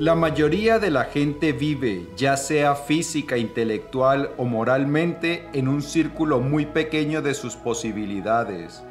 La mayoría de la gente vive, ya sea física, intelectual o moralmente, en un círculo muy pequeño de sus posibilidades.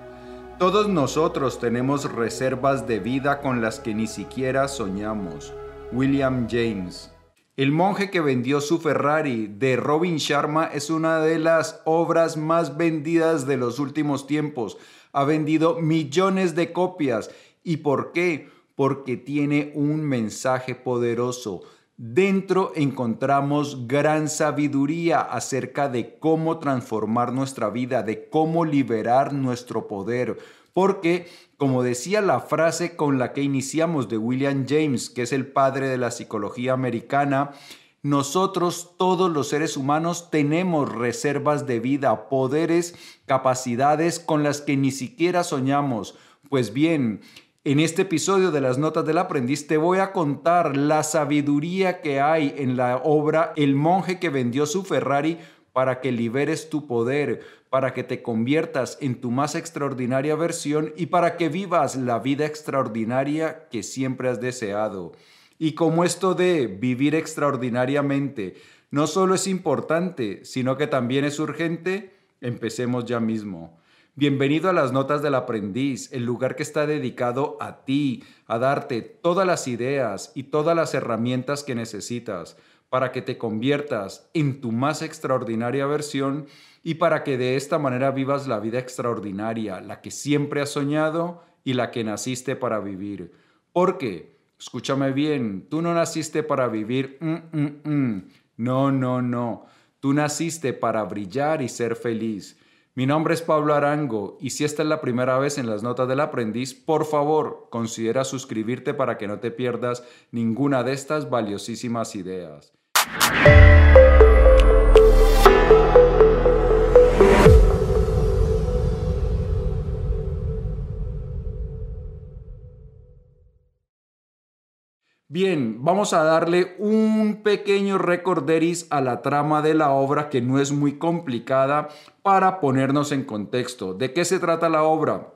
Todos nosotros tenemos reservas de vida con las que ni siquiera soñamos. William James. El monje que vendió su Ferrari de Robin Sharma es una de las obras más vendidas de los últimos tiempos. Ha vendido millones de copias. ¿Y por qué? Porque tiene un mensaje poderoso. Dentro encontramos gran sabiduría acerca de cómo transformar nuestra vida, de cómo liberar nuestro poder. Porque, como decía la frase con la que iniciamos de William James, que es el padre de la psicología americana, nosotros, todos los seres humanos, tenemos reservas de vida, poderes, capacidades con las que ni siquiera soñamos. Pues bien, en este episodio de las Notas del Aprendiz te voy a contar la sabiduría que hay en la obra El monje que vendió su Ferrari para que liberes tu poder, para que te conviertas en tu más extraordinaria versión y para que vivas la vida extraordinaria que siempre has deseado. Y como esto de vivir extraordinariamente no solo es importante, sino que también es urgente, empecemos ya mismo. Bienvenido a las Notas del Aprendiz, el lugar que está dedicado a ti, a darte todas las ideas y todas las herramientas que necesitas para que te conviertas en tu más extraordinaria versión y para que de esta manera vivas la vida extraordinaria, la que siempre has soñado y la que naciste para vivir. Porque, escúchame bien, tú no naciste para vivir, mm, mm, mm. no, no, no, tú naciste para brillar y ser feliz. Mi nombre es Pablo Arango y si esta es la primera vez en las notas del aprendiz, por favor considera suscribirte para que no te pierdas ninguna de estas valiosísimas ideas. Bien, vamos a darle un pequeño recorderis a la trama de la obra que no es muy complicada para ponernos en contexto. ¿De qué se trata la obra?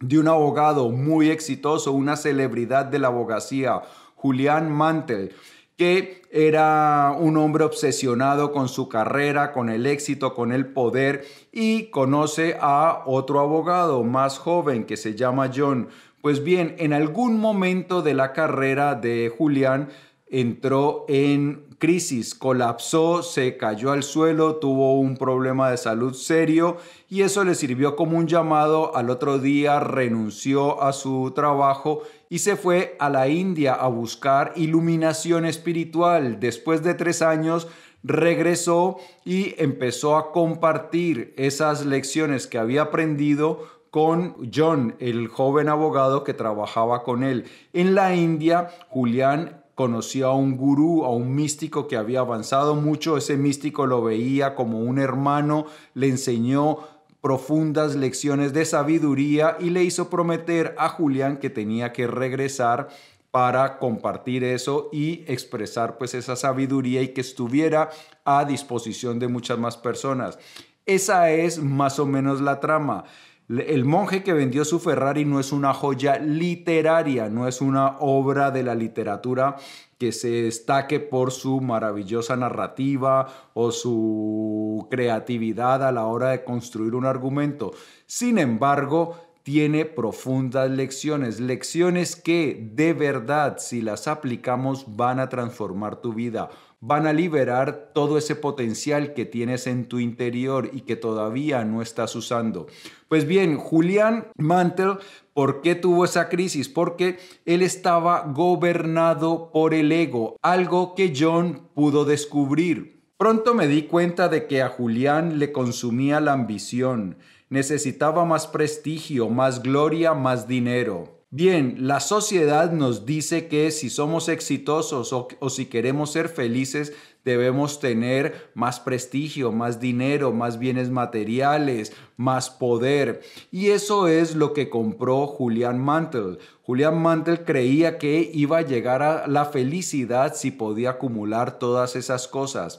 De un abogado muy exitoso, una celebridad de la abogacía, Julián Mantel, que era un hombre obsesionado con su carrera, con el éxito, con el poder y conoce a otro abogado más joven que se llama John pues bien, en algún momento de la carrera de Julián entró en crisis, colapsó, se cayó al suelo, tuvo un problema de salud serio y eso le sirvió como un llamado. Al otro día renunció a su trabajo y se fue a la India a buscar iluminación espiritual. Después de tres años regresó y empezó a compartir esas lecciones que había aprendido con John, el joven abogado que trabajaba con él. En la India, Julián conoció a un gurú, a un místico que había avanzado mucho. Ese místico lo veía como un hermano, le enseñó profundas lecciones de sabiduría y le hizo prometer a Julián que tenía que regresar para compartir eso y expresar pues esa sabiduría y que estuviera a disposición de muchas más personas. Esa es más o menos la trama. El monje que vendió su Ferrari no es una joya literaria, no es una obra de la literatura que se destaque por su maravillosa narrativa o su creatividad a la hora de construir un argumento. Sin embargo, tiene profundas lecciones, lecciones que de verdad si las aplicamos van a transformar tu vida van a liberar todo ese potencial que tienes en tu interior y que todavía no estás usando. Pues bien, Julián Mantel, ¿por qué tuvo esa crisis? Porque él estaba gobernado por el ego, algo que John pudo descubrir. Pronto me di cuenta de que a Julián le consumía la ambición, necesitaba más prestigio, más gloria, más dinero. Bien, la sociedad nos dice que si somos exitosos o, si queremos ser felices, debemos tener más prestigio, más dinero, más bienes materiales, más poder. Y eso es lo que compró Julián Mantel. Julián Mantel creía que iba a llegar a la felicidad si podía acumular todas esas cosas.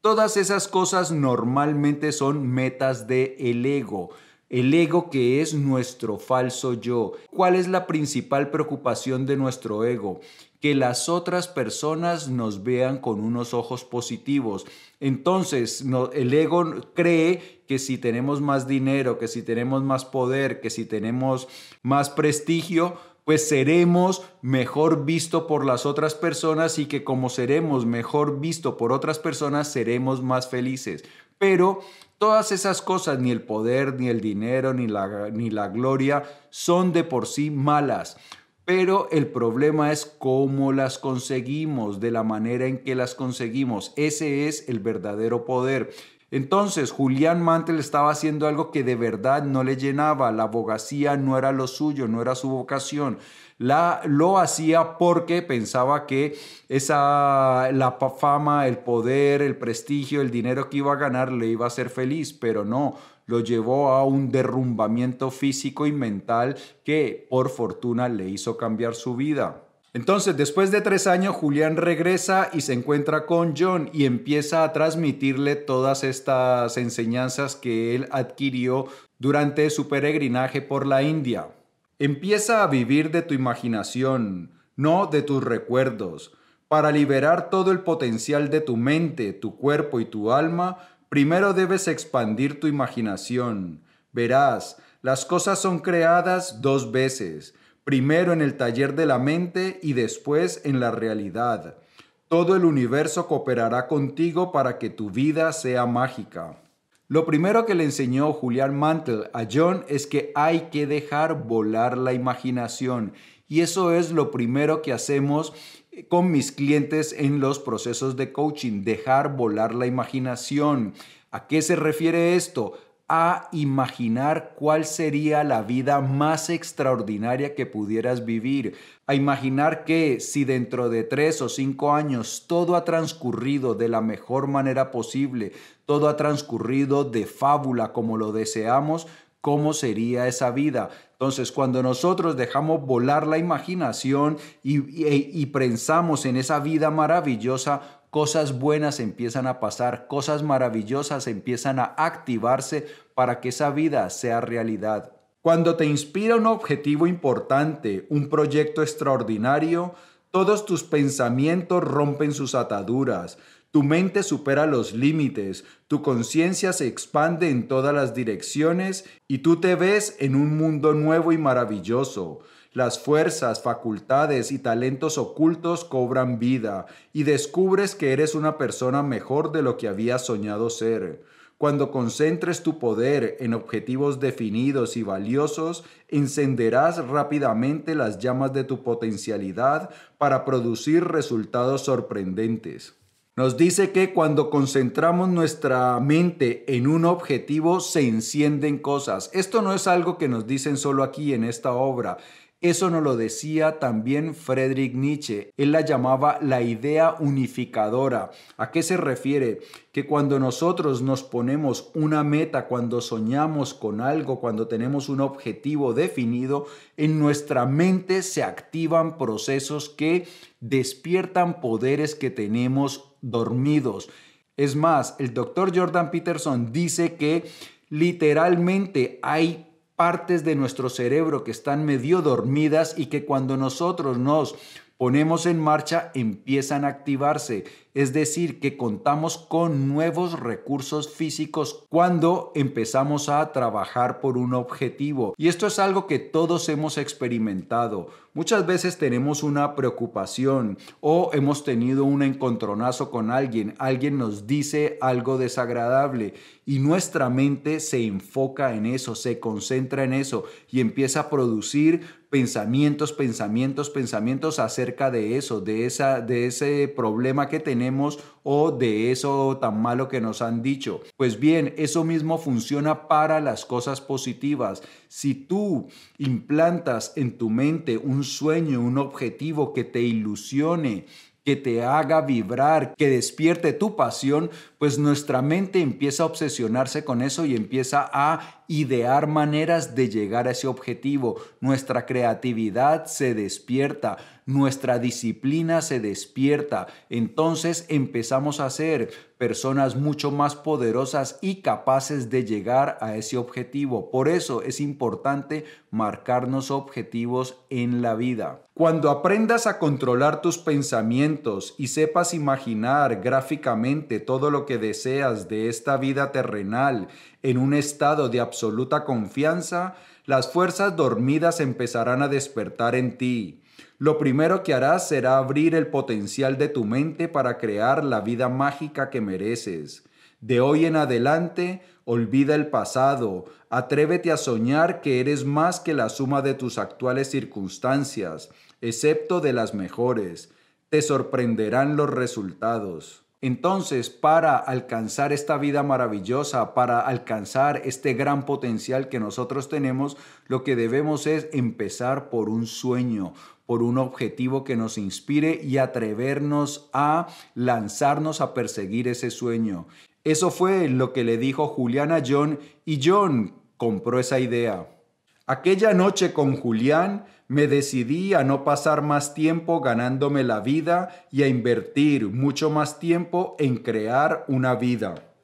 Todas esas cosas normalmente son metas de el ego. El ego que es nuestro falso yo. ¿Cuál es la principal preocupación de nuestro ego? que las otras personas nos vean con unos ojos positivos. Entonces, el ego cree que si tenemos más dinero, que si tenemos más poder, que si tenemos más prestigio, pues seremos mejor visto por las otras personas y que como seremos mejor visto por otras personas, seremos más felices. Pero todas esas cosas, ni el poder, ni el dinero, ni la, ni la gloria, son de por sí malas. Pero el problema es cómo las conseguimos, de la manera en que las conseguimos. Ese es el verdadero poder. Entonces Julián Mantel estaba haciendo algo que de verdad no le llenaba, la abogacía no era lo suyo, no era su vocación. La, lo hacía porque pensaba que esa, la fama, el poder, el prestigio, el dinero que iba a ganar le iba a hacer feliz, pero no, lo llevó a un derrumbamiento físico y mental que por fortuna le hizo cambiar su vida. Entonces, después de tres años, Julián regresa y se encuentra con John y empieza a transmitirle todas estas enseñanzas que él adquirió durante su peregrinaje por la India. Empieza a vivir de tu imaginación, no de tus recuerdos. Para liberar todo el potencial de tu mente, tu cuerpo y tu alma, primero debes expandir tu imaginación. Verás, las cosas son creadas dos veces primero en el taller de la mente y después en la realidad. Todo el universo cooperará contigo para que tu vida sea mágica. Lo primero que le enseñó Julián Mantel a John es que hay que dejar volar la imaginación. Y eso es lo primero que hacemos con mis clientes en los procesos de coaching, dejar volar la imaginación. ¿A qué se refiere esto? A imaginar cuál sería la vida más extraordinaria que pudieras vivir, a imaginar que si dentro de tres o cinco años todo ha transcurrido de la mejor manera posible, todo ha transcurrido de fábula como lo deseamos, ¿cómo sería esa vida? Entonces, cuando nosotros dejamos volar la imaginación y, pensamos en esa vida maravillosa, cosas buenas empiezan a pasar, cosas maravillosas empiezan a activarse para que esa vida sea realidad. Cuando te inspira un objetivo importante, un proyecto extraordinario, todos tus pensamientos rompen sus ataduras, tu mente supera los límites, tu conciencia se expande en todas las direcciones y tú te ves en un mundo nuevo y maravilloso. Las fuerzas, facultades y talentos ocultos cobran vida y descubres que eres una persona mejor de lo que habías soñado ser. Cuando concentres tu poder en objetivos definidos y valiosos, encenderás rápidamente las llamas de tu potencialidad para producir resultados sorprendentes. Nos dice que cuando concentramos nuestra mente en un objetivo se encienden cosas. Esto no es algo que nos dicen solo aquí en esta obra. Eso nos lo decía también Friedrich Nietzsche. Él la llamaba la idea unificadora. ¿A qué se refiere? Que cuando nosotros nos ponemos una meta, cuando soñamos con algo, cuando tenemos un objetivo definido, en nuestra mente se activan procesos que despiertan poderes que tenemos dormidos. Es más, el doctor Jordan Peterson dice que literalmente hay partes de nuestro cerebro que están medio dormidas y que cuando nosotros nos ponemos en marcha empiezan a activarse. Es decir, que contamos con nuevos recursos físicos cuando empezamos a trabajar por un objetivo. Y esto es algo que todos hemos experimentado. Muchas veces tenemos una preocupación o hemos tenido un encontronazo con alguien. Alguien nos dice algo desagradable y nuestra mente se enfoca en eso, se concentra en eso y empieza a producir pensamientos, pensamientos, pensamientos acerca de eso, de, esa, de ese problema que tenemos o de eso tan malo que nos han dicho. Pues bien, eso mismo funciona para las cosas positivas. Si tú implantas en tu mente un sueño, un objetivo que te ilusione, que te haga vibrar, que despierte tu pasión, pues nuestra mente empieza a obsesionarse con eso y empieza a idear maneras de llegar a ese objetivo. Nuestra creatividad se despierta, nuestra disciplina se despierta, entonces empezamos a ser personas mucho más poderosas y capaces de llegar a ese objetivo. Por eso es importante marcarnos objetivos en la vida. Cuando aprendas a controlar tus pensamientos y sepas imaginar gráficamente todo lo que deseas de esta vida terrenal en un estado de absoluta confianza, las fuerzas dormidas empezarán a despertar en ti. Lo primero que harás será abrir el potencial de tu mente para crear la vida mágica que mereces. De hoy en adelante, olvida el pasado, atrévete a soñar que eres más que la suma de tus actuales circunstancias, excepto de las mejores. Te sorprenderán los resultados. Entonces, para alcanzar esta vida maravillosa, para alcanzar este gran potencial que nosotros tenemos, lo que debemos es empezar por un sueño, por un objetivo que nos inspire y atrevernos a lanzarnos a perseguir ese sueño. Eso fue lo que le dijo Julián a John y John compró esa idea. Aquella noche con Julián me decidí a no pasar más tiempo ganándome la vida y a invertir mucho más tiempo en crear una vida.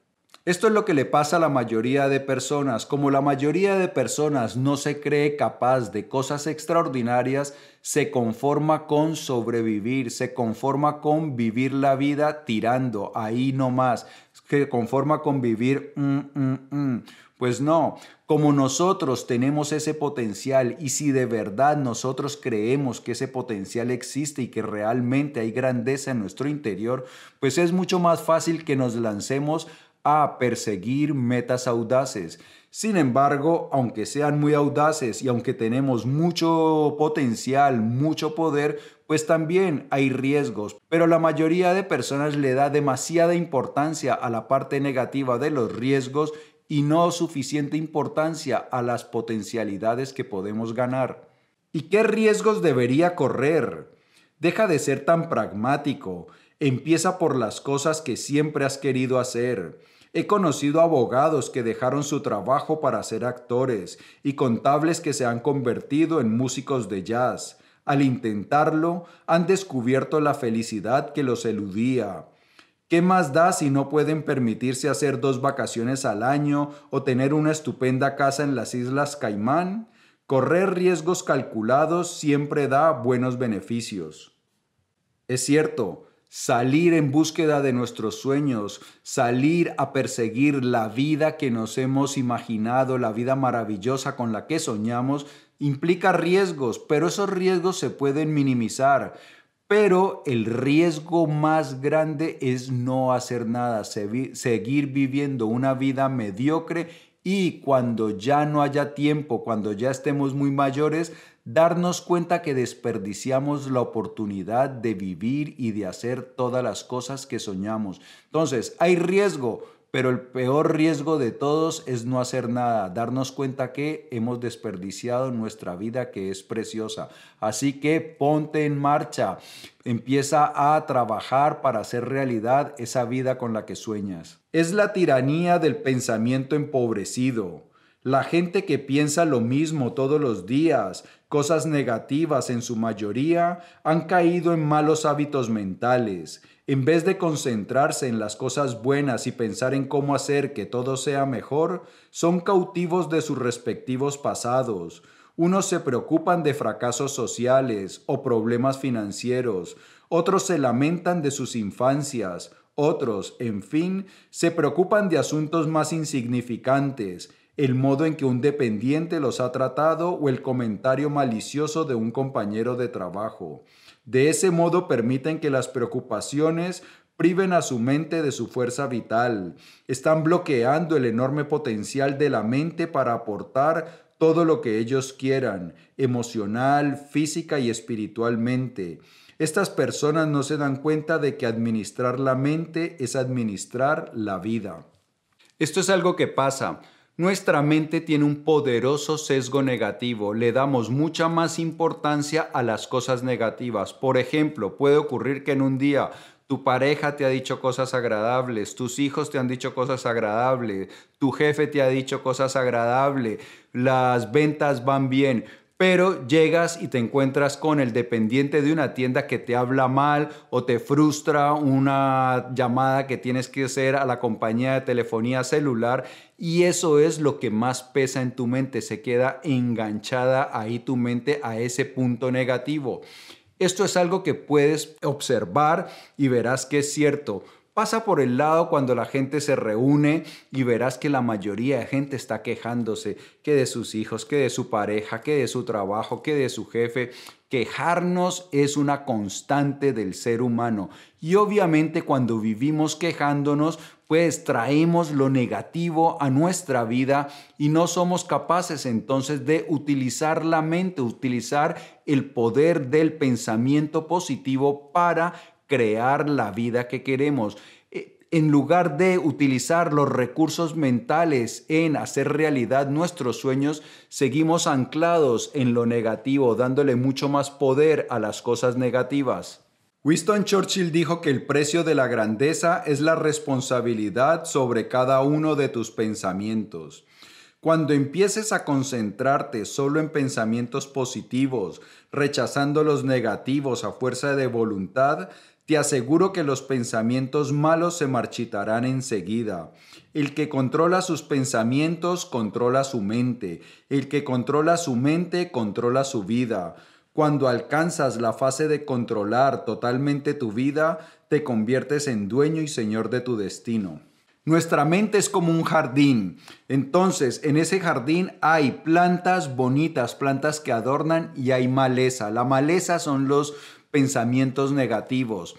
Esto es lo que le pasa a la mayoría de personas. Como la mayoría de personas no se cree capaz de cosas extraordinarias, se conforma con sobrevivir, se conforma con vivir la vida tirando ahí nomás, se conforma con vivir... Mm, mm, mm. Pues no, como nosotros tenemos ese potencial y si de verdad nosotros creemos que ese potencial existe y que realmente hay grandeza en nuestro interior, pues es mucho más fácil que nos lancemos a perseguir metas audaces. Sin embargo, aunque sean muy audaces y aunque tenemos mucho potencial, mucho poder, pues también hay riesgos. Pero la mayoría de personas le da demasiada importancia a la parte negativa de los riesgos y no suficiente importancia a las potencialidades que podemos ganar. ¿Y qué riesgos debería correr? Deja de ser tan pragmático. Empieza por las cosas que siempre has querido hacer. He conocido abogados que dejaron su trabajo para ser actores y contables que se han convertido en músicos de jazz. Al intentarlo, han descubierto la felicidad que los eludía. ¿Qué más da si no pueden permitirse hacer dos vacaciones al año o tener una estupenda casa en las Islas Caimán? Correr riesgos calculados siempre da buenos beneficios. Es cierto, salir en búsqueda de nuestros sueños, salir a perseguir la vida que nos hemos imaginado, la vida maravillosa con la que soñamos, implica riesgos, pero esos riesgos se pueden minimizar. Pero el riesgo más grande es no hacer nada, seguir viviendo una vida mediocre y cuando ya no haya tiempo, cuando ya estemos muy mayores, darnos cuenta que desperdiciamos la oportunidad de vivir y de hacer todas las cosas que soñamos. Entonces, hay riesgo, pero el peor riesgo de todos es no hacer nada, darnos cuenta que hemos desperdiciado nuestra vida que es preciosa. Así que ponte en marcha, empieza a trabajar para hacer realidad esa vida con la que sueñas. Es la tiranía del pensamiento empobrecido. La gente que piensa lo mismo todos los días, cosas negativas en su mayoría, han caído en malos hábitos mentales. En vez de concentrarse en las cosas buenas y pensar en cómo hacer que todo sea mejor, son cautivos de sus respectivos pasados. Unos se preocupan de fracasos sociales o problemas financieros, otros se lamentan de sus infancias, otros, en fin, se preocupan de asuntos más insignificantes, el modo en que un dependiente los ha tratado o el comentario malicioso de un compañero de trabajo. De ese modo permiten que las preocupaciones priven a su mente de su fuerza vital. Están bloqueando el enorme potencial de la mente para aportar todo lo que ellos quieran, emocional, física y espiritualmente. Estas personas no se dan cuenta de que administrar la mente es administrar la vida. Esto es algo que pasa. Nuestra mente tiene un poderoso sesgo negativo, le damos mucha más importancia a las cosas negativas. Por ejemplo, puede ocurrir que en un día tu pareja te ha dicho cosas agradables, tus hijos te han dicho cosas agradables, tu jefe te ha dicho cosas agradables, las ventas van bien, pero llegas y te encuentras con el dependiente de una tienda que te habla mal o te frustra una llamada que tienes que hacer a la compañía de telefonía celular y eso es lo que más pesa en tu mente, se queda enganchada ahí tu mente a ese punto negativo. Esto es algo que puedes observar y verás que es cierto. Pasa por el lado cuando la gente se reúne y verás que la mayoría de gente está quejándose, que de sus hijos, que de su pareja, que de su trabajo, que de su jefe. Quejarnos es una constante del ser humano. Y obviamente cuando vivimos quejándonos, pues traemos lo negativo a nuestra vida y no somos capaces entonces de utilizar la mente, utilizar el poder del pensamiento positivo para crear la vida que queremos. Eh, en lugar de utilizar los recursos mentales en hacer realidad nuestros sueños, seguimos anclados en lo negativo, dándole mucho más poder a las cosas negativas. Winston Churchill dijo que el precio de la grandeza es la responsabilidad sobre cada uno de tus pensamientos. Cuando empieces a concentrarte solo en pensamientos positivos, rechazando los negativos a fuerza de voluntad, te aseguro que los pensamientos malos se marchitarán enseguida. El que controla sus pensamientos controla su mente. El que controla su mente controla su vida. Cuando alcanzas la fase de controlar totalmente tu vida, te conviertes en dueño y señor de tu destino. Nuestra mente es como un jardín. Entonces, en ese jardín hay plantas bonitas, plantas que adornan y hay maleza. La maleza son los pensamientos negativos.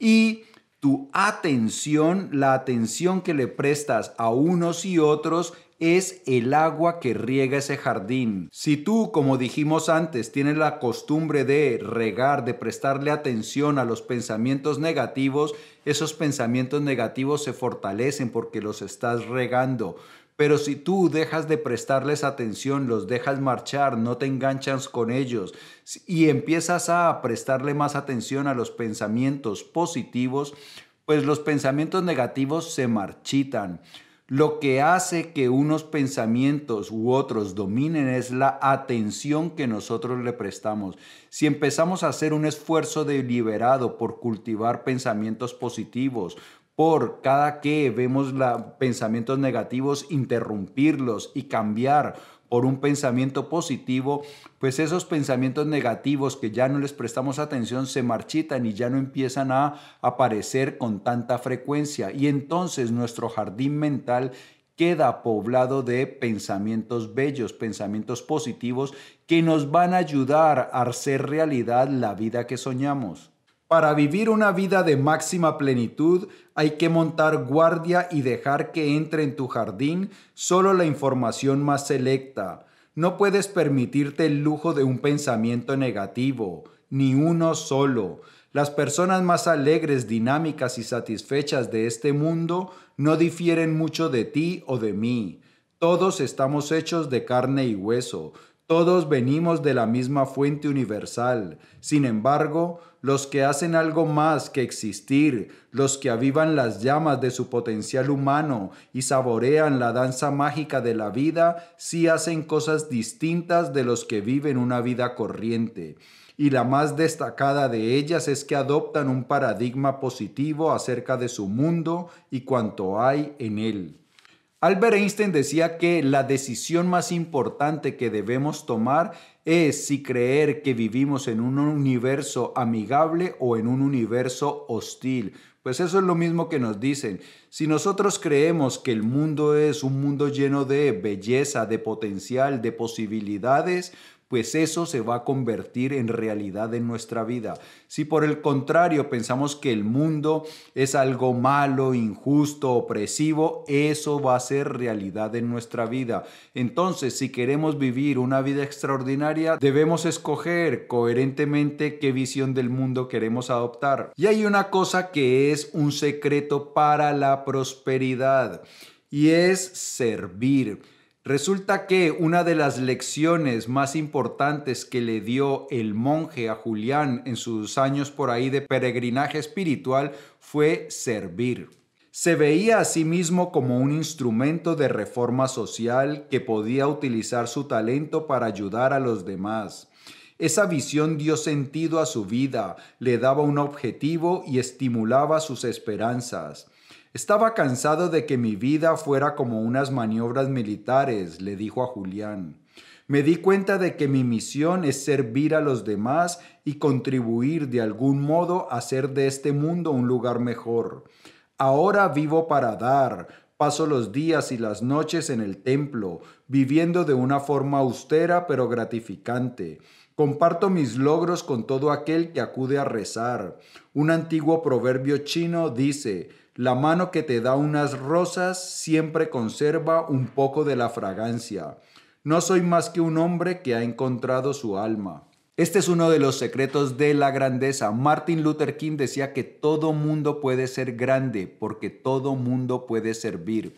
Y tu atención, la atención que le prestas a unos y otros, es el agua que riega ese jardín. Si tú, como dijimos antes, tienes la costumbre de regar, de prestarle atención a los pensamientos negativos, esos pensamientos negativos se fortalecen porque los estás regando. Pero si tú dejas de prestarles atención, los dejas marchar, no te enganchas con ellos y empiezas a prestarle más atención a los pensamientos positivos, pues los pensamientos negativos se marchitan. Lo que hace que unos pensamientos u otros dominen es la atención que nosotros le prestamos. Si empezamos a hacer un esfuerzo deliberado por cultivar pensamientos positivos, por cada que vemos la, pensamientos negativos, interrumpirlos y cambiar por un pensamiento positivo, pues esos pensamientos negativos que ya no les prestamos atención se marchitan y ya no empiezan a aparecer con tanta frecuencia. Y entonces nuestro jardín mental queda poblado de pensamientos bellos, pensamientos positivos que nos van a ayudar a hacer realidad la vida que soñamos. Para vivir una vida de máxima plenitud hay que montar guardia y dejar que entre en tu jardín solo la información más selecta. No puedes permitirte el lujo de un pensamiento negativo, ni uno solo. Las personas más alegres, dinámicas y satisfechas de este mundo no difieren mucho de ti o de mí. Todos estamos hechos de carne y hueso. Todos venimos de la misma fuente universal. Sin embargo, los que hacen algo más que existir, los que avivan las llamas de su potencial humano y saborean la danza mágica de la vida, sí hacen cosas distintas de los que viven una vida corriente. Y la más destacada de ellas es que adoptan un paradigma positivo acerca de su mundo y cuanto hay en él. Albert Einstein decía que la decisión más importante que debemos tomar es si creer que vivimos en un universo amigable o en un universo hostil. Pues eso es lo mismo que nos dicen. Si nosotros creemos que el mundo es un mundo lleno de belleza, de potencial, de posibilidades, pues eso se va a convertir en realidad en nuestra vida. Si por el contrario pensamos que el mundo es algo malo, injusto, opresivo, eso va a ser realidad en nuestra vida. Entonces, si queremos vivir una vida extraordinaria, debemos escoger coherentemente qué visión del mundo queremos adoptar. Y hay una cosa que es un secreto para la prosperidad y es servir. Resulta que una de las lecciones más importantes que le dio el monje a Julián en sus años por ahí de peregrinaje espiritual fue servir. Se veía a sí mismo como un instrumento de reforma social que podía utilizar su talento para ayudar a los demás. Esa visión dio sentido a su vida, le daba un objetivo y estimulaba sus esperanzas. Estaba cansado de que mi vida fuera como unas maniobras militares, le dijo a Julián. Me di cuenta de que mi misión es servir a los demás y contribuir de algún modo a hacer de este mundo un lugar mejor. Ahora vivo para dar, paso los días y las noches en el templo, viviendo de una forma austera pero gratificante. Comparto mis logros con todo aquel que acude a rezar. Un antiguo proverbio chino dice, la mano que te da unas rosas siempre conserva un poco de la fragancia. No soy más que un hombre que ha encontrado su alma. Este es uno de los secretos de la grandeza. Martin Luther King decía que todo mundo puede ser grande porque todo mundo puede servir.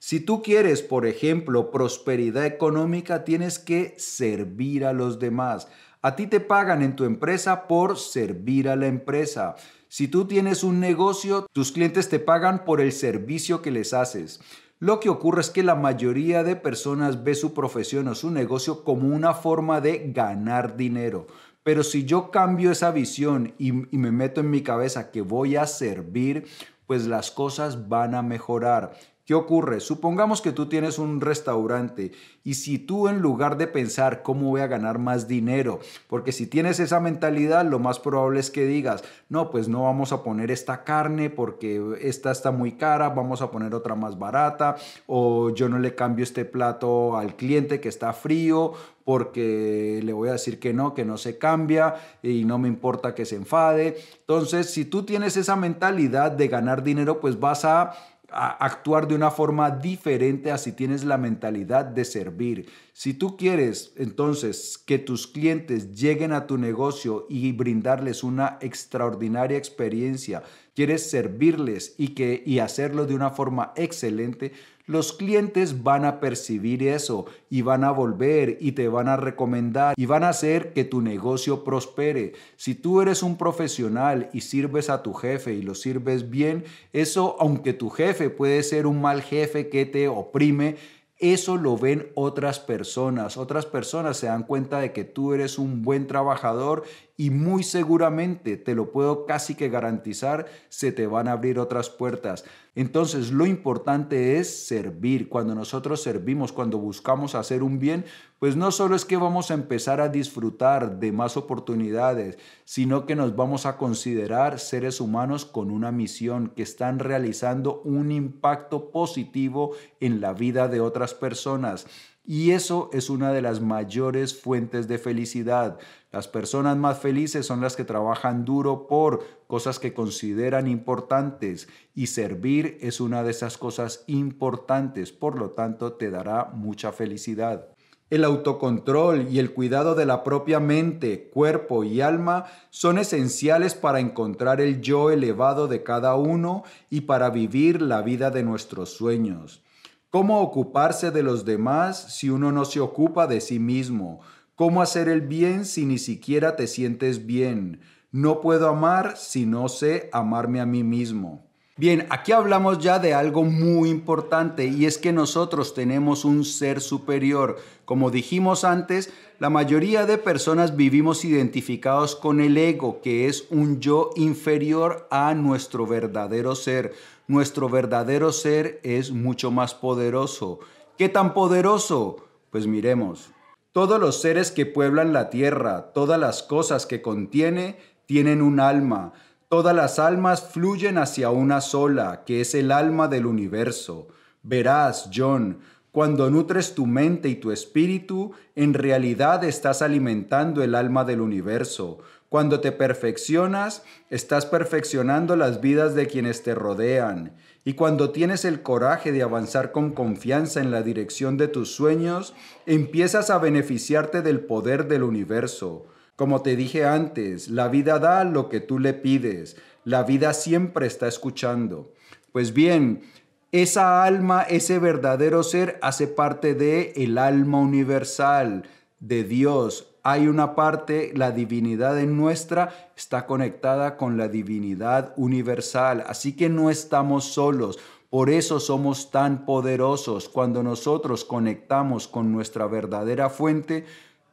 Si tú quieres, por ejemplo, prosperidad económica, tienes que servir a los demás. A ti te pagan en tu empresa por servir a la empresa. Si tú tienes un negocio, tus clientes te pagan por el servicio que les haces. Lo que ocurre es que la mayoría de personas ve su profesión o su negocio como una forma de ganar dinero. Pero si yo cambio esa visión y, me meto en mi cabeza que voy a servir, pues las cosas van a mejorar. ¿Qué ocurre? Supongamos que tú tienes un restaurante y si tú en lugar de pensar cómo voy a ganar más dinero, porque si tienes esa mentalidad, lo más probable es que digas, no, pues no vamos a poner esta carne porque esta está muy cara, vamos a poner otra más barata, o yo no le cambio este plato al cliente que está frío porque le voy a decir que no, que no se cambia y no me importa que se enfade. Entonces, si tú tienes esa mentalidad de ganar dinero, pues vas a actuar de una forma diferente a si tienes la mentalidad de servir. Si tú quieres entonces que tus clientes lleguen a tu negocio y brindarles una extraordinaria experiencia, quieres servirles y que y hacerlo de una forma excelente, los clientes van a percibir eso y van a volver y te van a recomendar y van a hacer que tu negocio prospere. Si tú eres un profesional y sirves a tu jefe y lo sirves bien, eso aunque tu jefe puede ser un mal jefe que te oprime, eso lo ven otras personas. Otras personas se dan cuenta de que tú eres un buen trabajador y muy seguramente, te lo puedo casi que garantizar, se te van a abrir otras puertas. Entonces lo importante es servir. Cuando nosotros servimos, cuando buscamos hacer un bien, pues no solo es que vamos a empezar a disfrutar de más oportunidades, sino que nos vamos a considerar seres humanos con una misión que están realizando un impacto positivo en la vida de otras personas. Y eso es una de las mayores fuentes de felicidad. Las personas más felices son las que trabajan duro por cosas que consideran importantes y servir es una de esas cosas importantes, por lo tanto te dará mucha felicidad. El autocontrol y el cuidado de la propia mente, cuerpo y alma son esenciales para encontrar el yo elevado de cada uno y para vivir la vida de nuestros sueños. ¿Cómo ocuparse de los demás si uno no se ocupa de sí mismo? ¿Cómo hacer el bien si ni siquiera te sientes bien? No puedo amar si no sé amarme a mí mismo. Bien, aquí hablamos ya de algo muy importante y es que nosotros tenemos un ser superior. Como dijimos antes, la mayoría de personas vivimos identificados con el ego, que es un yo inferior a nuestro verdadero ser. Nuestro verdadero ser es mucho más poderoso. ¿Qué tan poderoso? Pues miremos. Todos los seres que pueblan la tierra, todas las cosas que contiene, tienen un alma Todas las almas fluyen hacia una sola, que es el alma del universo. Verás, John, cuando nutres tu mente y tu espíritu, en realidad estás alimentando el alma del universo. Cuando te perfeccionas, estás perfeccionando las vidas de quienes te rodean. Y cuando tienes el coraje de avanzar con confianza en la dirección de tus sueños, empiezas a beneficiarte del poder del universo. Como te dije antes, la vida da lo que tú le pides. La vida siempre está escuchando. Pues bien, esa alma, ese verdadero ser hace parte de el alma universal de Dios. Hay una parte, la divinidad en nuestra está conectada con la divinidad universal, así que no estamos solos. Por eso somos tan poderosos. Cuando nosotros conectamos con nuestra verdadera fuente,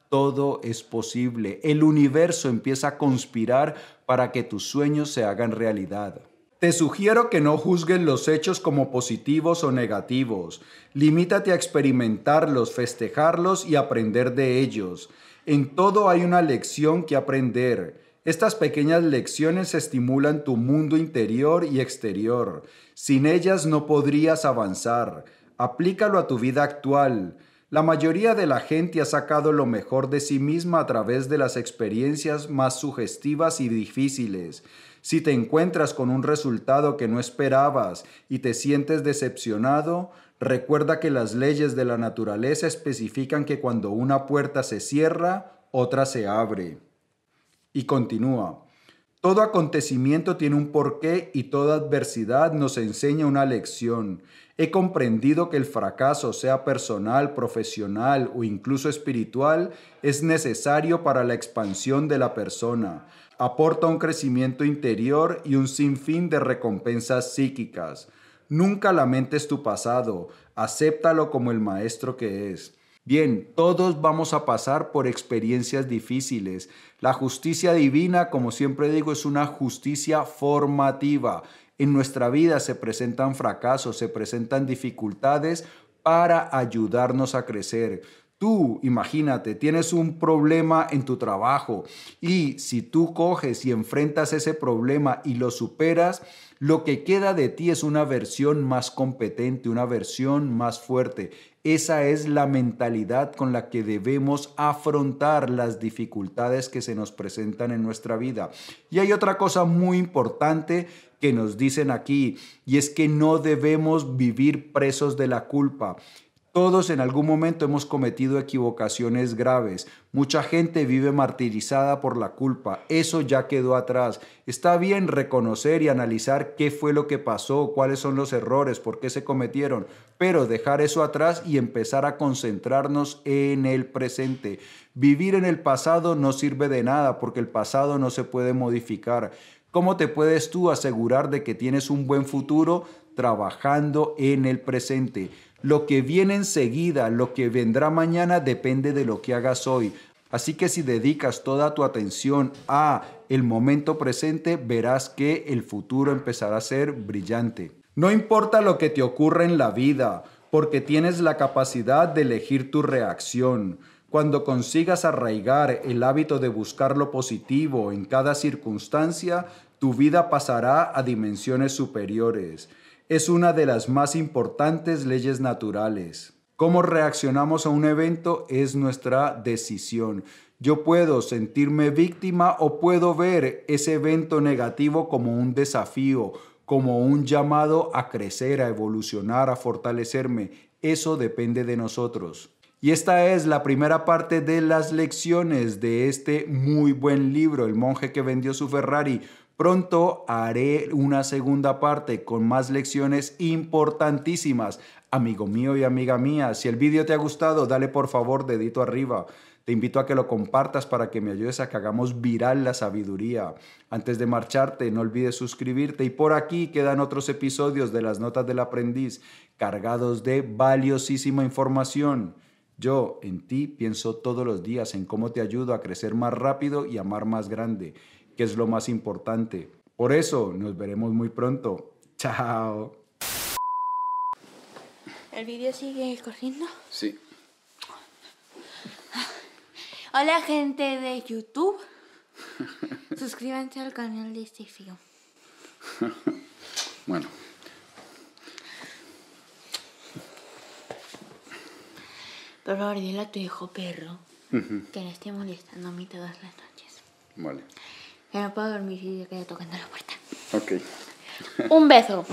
todo es posible. El universo empieza a conspirar para que tus sueños se hagan realidad. Te sugiero que no juzgues los hechos como positivos o negativos. Limítate a experimentarlos, festejarlos y aprender de ellos. En todo hay una lección que aprender. Estas pequeñas lecciones estimulan tu mundo interior y exterior. Sin ellas no podrías avanzar. Aplícalo a tu vida actual. La mayoría de la gente ha sacado lo mejor de sí misma a través de las experiencias más sugestivas y difíciles. Si te encuentras con un resultado que no esperabas y te sientes decepcionado, recuerda que las leyes de la naturaleza especifican que cuando una puerta se cierra, otra se abre. Y continúa. Todo acontecimiento tiene un porqué y toda adversidad nos enseña una lección. He comprendido que el fracaso, sea personal, profesional o incluso espiritual, es necesario para la expansión de la persona. Aporta un crecimiento interior y un sinfín de recompensas psíquicas. Nunca lamentes tu pasado, acéptalo como el maestro que es. Bien, todos vamos a pasar por experiencias difíciles. La justicia divina, como siempre digo, es una justicia formativa. En nuestra vida se presentan fracasos, se presentan dificultades para ayudarnos a crecer. Tú, imagínate, tienes un problema en tu trabajo y si tú coges y enfrentas ese problema y lo superas, lo que queda de ti es una versión más competente, una versión más fuerte. Esa es la mentalidad con la que debemos afrontar las dificultades que se nos presentan en nuestra vida. Y hay otra cosa muy importante que nos dicen aquí, y es que no debemos vivir presos de la culpa. Todos en algún momento hemos cometido equivocaciones graves. Mucha gente vive martirizada por la culpa. Eso ya quedó atrás. Está bien reconocer y analizar qué fue lo que pasó, cuáles son los errores, por qué se cometieron, pero dejar eso atrás y empezar a concentrarnos en el presente. Vivir en el pasado no sirve de nada porque el pasado no se puede modificar. ¿Cómo te puedes tú asegurar de que tienes un buen futuro trabajando en el presente? Lo que viene enseguida, lo que vendrá mañana depende de lo que hagas hoy. Así que si dedicas toda tu atención a el momento presente, verás que el futuro empezará a ser brillante. No importa lo que te ocurra en la vida, porque tienes la capacidad de elegir tu reacción. Cuando consigas arraigar el hábito de buscar lo positivo en cada circunstancia, tu vida pasará a dimensiones superiores es una de las más importantes leyes naturales. Cómo reaccionamos a un evento es nuestra decisión. Yo puedo sentirme víctima o puedo ver ese evento negativo como un desafío, como un llamado a crecer, a evolucionar, a fortalecerme. Eso depende de nosotros. Y esta es la primera parte de las lecciones de este muy buen libro, El monje que vendió su Ferrari. Pronto haré una segunda parte con más lecciones importantísimas. Amigo mío y amiga mía, si el vídeo te ha gustado, dale por favor dedito arriba. Te invito a que lo compartas para que me ayudes a que hagamos viral la sabiduría. Antes de marcharte, no olvides suscribirte y por aquí quedan otros episodios de las notas del aprendiz cargados de valiosísima información. Yo en ti pienso todos los días en cómo te ayudo a crecer más rápido y amar más grande que es lo más importante. Por eso nos veremos muy pronto. Chao. ¿El vídeo sigue corriendo? Sí. Hola gente de YouTube. Suscríbanse al canal de este fío. bueno. Por favor, dile a tu hijo perro que no esté molestando a mí todas las noches. Vale. Ya no puedo dormir si se queda tocando la puerta. Ok. Un beso.